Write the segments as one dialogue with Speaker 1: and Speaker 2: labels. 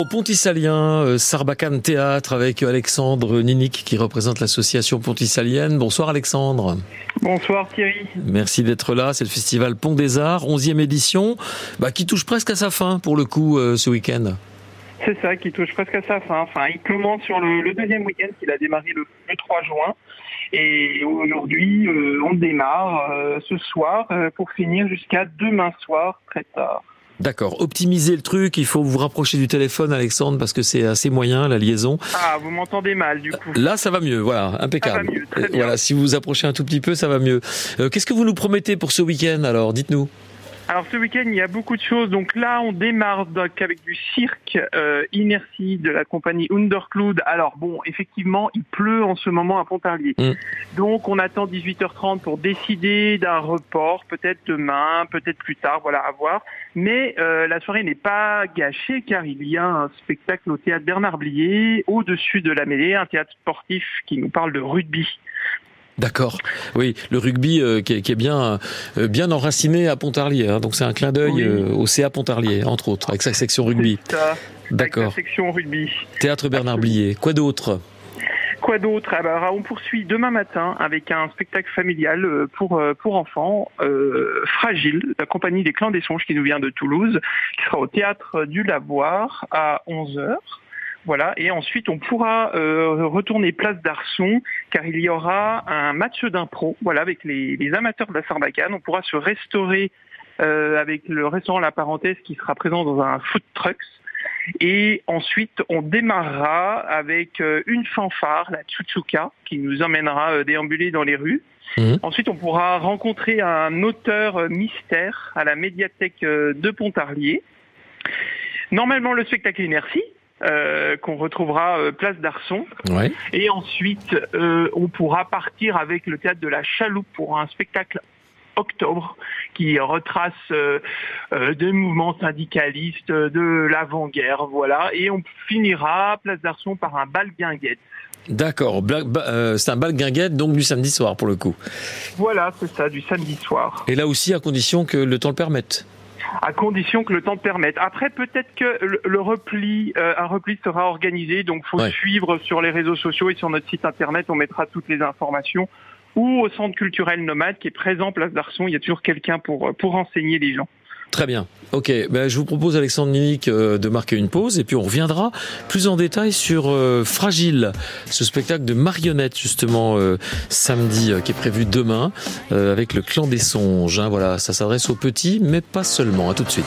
Speaker 1: Au Pontisalien, euh, Sarbacane Théâtre avec Alexandre Ninic qui représente l'association pontisalienne. Bonsoir Alexandre.
Speaker 2: Bonsoir Thierry.
Speaker 1: Merci d'être là. C'est le festival Pont des Arts, 11e édition, bah, qui touche presque à sa fin pour le coup euh, ce week-end.
Speaker 2: C'est ça, qui touche presque à sa fin. Enfin, il commence sur le, deuxième week-end qu'il a démarré le, 3 juin. Et aujourd'hui, euh, on démarre ce soir pour finir jusqu'à demain soir, très tard.
Speaker 1: D'accord. Optimiser le truc, il faut vous rapprocher du téléphone, Alexandre, parce que c'est assez moyen la liaison.
Speaker 2: Ah, vous m'entendez mal du coup.
Speaker 1: Là, ça va mieux. Voilà, impeccable.
Speaker 2: Ça va mieux, très
Speaker 1: bien. Voilà, si vous vous approchez un tout petit peu, ça va mieux. Euh, qu'est-ce que vous nous promettez pour ce week-end Alors, dites-nous?
Speaker 2: Alors ce week-end, il y a beaucoup de choses. Donc là, on démarre donc avec du cirque euh, Inertie de la compagnie Undercloud. Alors bon, effectivement, il pleut en ce moment à Pontarlier. Mm. Donc on attend 18h30 pour décider d'un report, peut-être demain, peut-être plus tard, voilà, à voir. Mais euh, la soirée n'est pas gâchée car il y a un spectacle au théâtre Bernard Blier, au-dessus de la mêlée, un théâtre sportif qui nous parle de rugby.
Speaker 1: D'accord. Oui, le rugby euh, qui, est, bien euh, bien enraciné à Pontarlier. Hein. donc c'est un clin d'œil euh, au CA Pontarlier, entre autres, avec sa section rugby.
Speaker 2: D'accord. Section rugby.
Speaker 1: Théâtre Bernard Blier. Quoi d'autre?
Speaker 2: Quoi d'autre? Alors, ah bah, on poursuit demain matin avec un spectacle familial pour pour enfants, Fragile, la compagnie des Clans des Songes qui nous vient de Toulouse, qui sera au théâtre du Lavoir à 11h. Voilà, et ensuite on pourra euh, retourner place d'Arson car il y aura un match d'impro, voilà, avec les, amateurs de la Sarbacane. On pourra se restaurer euh, avec le restaurant La Parenthèse qui sera présent dans un food trucks. Et ensuite, on démarrera avec euh, une fanfare, la Chuchuka, qui nous emmènera déambuler dans les rues. Mmh. Ensuite, on pourra rencontrer un auteur mystère à la médiathèque de Pontarlier. Normalement, le spectacle Inertie, euh, qu'on retrouvera euh, place d'Arson. Et ensuite, euh, on pourra partir avec le théâtre de la Chaloupe pour un spectacle octobre qui retrace des mouvements syndicalistes de l'avant-guerre, voilà. Et on finira place d'Arson par un bal guinguette.
Speaker 1: D'accord, c'est un bal guinguette donc du samedi soir pour le coup.
Speaker 2: Voilà, c'est ça, du samedi soir.
Speaker 1: Et là aussi à condition que le temps le permette
Speaker 2: à condition que le temps le permette. Après, peut-être que le, repli, euh, un repli sera organisé, donc faut suivre sur les réseaux sociaux et sur notre site internet, on mettra toutes les informations. Ou au centre culturel nomade qui est présent place d'Arson, il y a toujours quelqu'un pour pour enseigner les gens.
Speaker 1: Très bien. Ok, ben, je vous propose Alexandre Minic euh, de marquer une pause et puis on reviendra plus en détail sur euh, Fragile, ce spectacle de marionnettes justement euh, samedi qui est prévu demain avec le clan des songes. Hein. voilà, ça s'adresse aux petits, mais pas seulement. À tout de suite.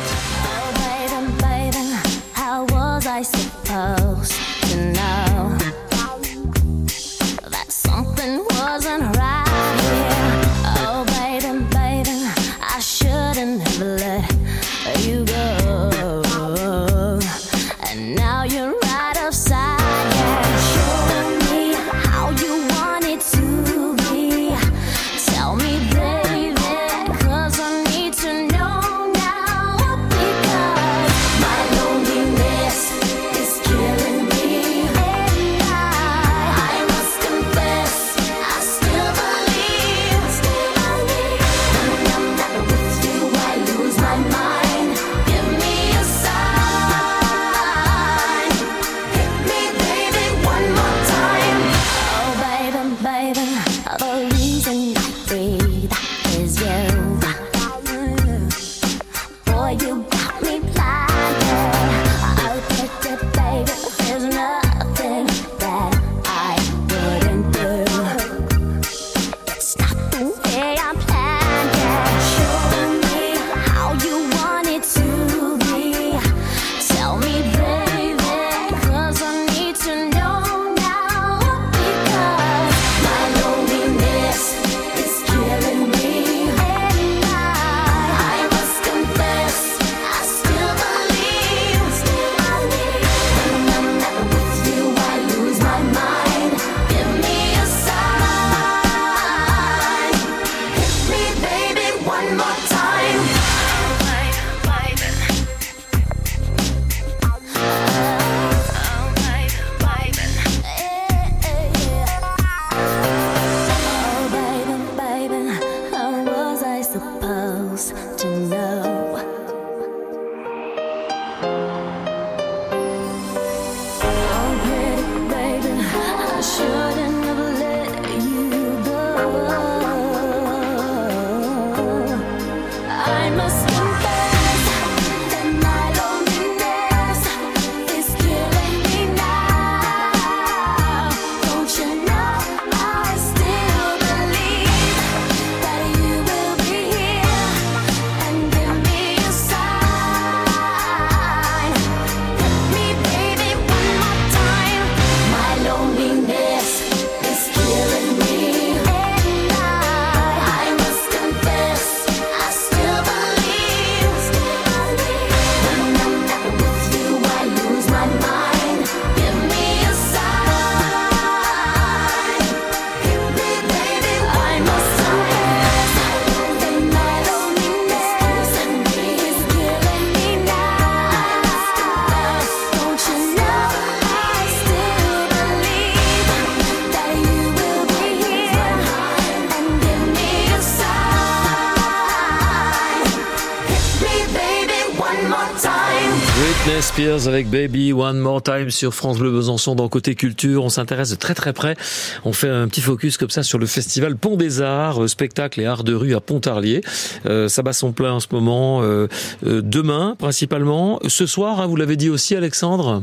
Speaker 1: Britney Spears avec Baby One More Time sur France Bleu Besançon dans Côté Culture. On s'intéresse de très très près. On fait un petit focus comme ça sur le festival Pont des Arts, euh, spectacle et arts de rue à Pontarlier. Euh, ça bat son plein en ce moment. Euh, euh, demain principalement. Ce soir, hein, vous l'avez dit aussi Alexandre?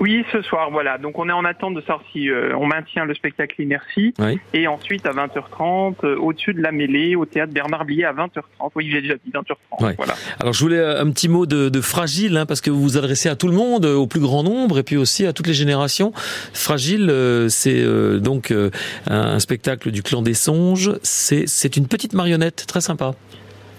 Speaker 2: Oui, ce soir, voilà. Donc on est en attente de savoir si euh, on maintient le spectacle Inertie.
Speaker 1: Oui.
Speaker 2: Et ensuite à 20h30, euh, au-dessus de la mêlée, au théâtre Bernard Blier à 20h30. Oui, j'ai déjà dit 20h30.
Speaker 1: Ouais.
Speaker 2: Voilà.
Speaker 1: Alors je voulais euh, un petit mot de, de fragile, hein, parce que vous vous adressez à tout le monde, au plus grand nombre, et puis aussi à toutes les générations. Fragile, euh, c'est euh, donc euh, un, un spectacle du clan des songes. C'est c'est une petite marionnette très sympa.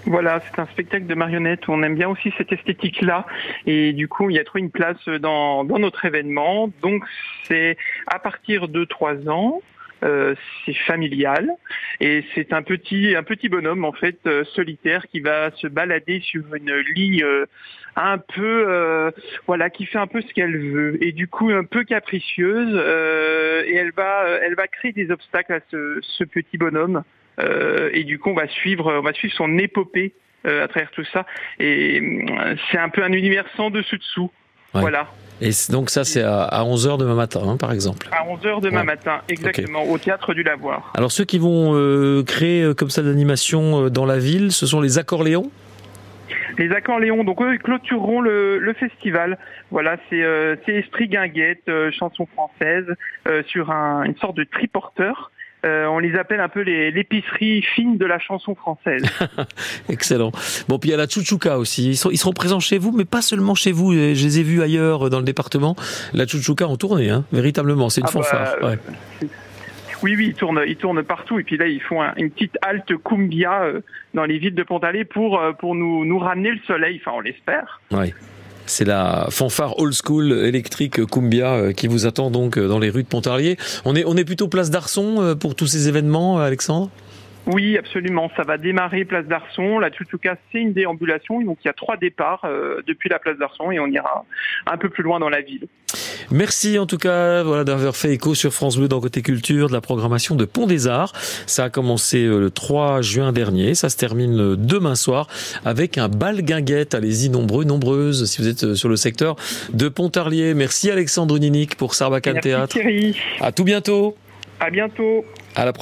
Speaker 2: Voilà, c'est un spectacle de marionnettes on aime bien aussi cette esthétique-là. Et du coup, il y a trouvé une place dans, notre événement. Donc, c'est à partir de 3 ans. Euh, c'est familial et c'est un petit un petit bonhomme en fait euh, solitaire qui va se balader sur une ligne euh, un peu voilà qui fait un peu ce qu'elle veut et du coup un peu capricieuse et elle va elle va créer des obstacles à ce, ce petit bonhomme et du coup on va suivre on va suivre son épopée euh, à travers tout ça et euh, c'est un peu un univers sans dessus dessous
Speaker 1: Ouais.
Speaker 2: voilà
Speaker 1: Et donc ça c'est à, à 11h demain matin, hein, par exemple.
Speaker 2: à 11h demain
Speaker 1: Ouais.
Speaker 2: matin exactement au théâtre du Lavoir
Speaker 1: Alors ceux qui vont euh, créer euh, comme ça d'animation euh, dans la ville, ce sont les accordéons
Speaker 2: Les accords Léon, donc eux, ils clôtureront le, le festival. Voilà, c'est euh, Esprit Guinguette, euh, chanson française, euh, sur un, une sorte de triporteur. Euh, on les appelle un peu les- l'épicerie fine de la chanson française.
Speaker 1: Excellent. Bon, puis il y a la Chouchouka aussi. Ils, sont, ils seront présents chez vous, mais pas seulement chez vous. Euh, Je les ai vus ailleurs euh, dans le département. La Chouchouka en tournée, hein, véritablement. C'est une
Speaker 2: Ah bah,
Speaker 1: fanfare. ouais.
Speaker 2: Oui, oui, ils tournent, ils tournent partout. Et puis là, ils font un- une petite halte cumbia dans les villes de Pontarlier pour pour nous nous ramener le soleil. Enfin, on l'espère.
Speaker 1: Ouais. C'est la fanfare old school électrique Cumbia euh, qui vous attend donc euh, dans les rues de Pontarlier. On est, plutôt place d'Arson euh, pour tous ces événements, Alexandre?
Speaker 2: Oui, absolument. Ça va démarrer place d'Arson. La Chouchouka, c'est une déambulation. Donc, il y a trois départs depuis la place d'Arson et on ira un peu plus loin dans la ville.
Speaker 1: Merci en tout cas voilà, d'avoir fait écho sur France Bleu dans Côté Culture de la programmation de Pont des Arts. Ça a commencé euh, le 3 juin dernier. Ça se termine euh, demain soir avec un bal guinguette. Allez-y nombreux, nombreuses si vous êtes euh, sur le secteur de Pontarlier. Merci Alexandre Ninic pour Sarbacane
Speaker 2: Merci
Speaker 1: Théâtre.
Speaker 2: Thierry.
Speaker 1: À tout bientôt.
Speaker 2: À bientôt.
Speaker 1: À la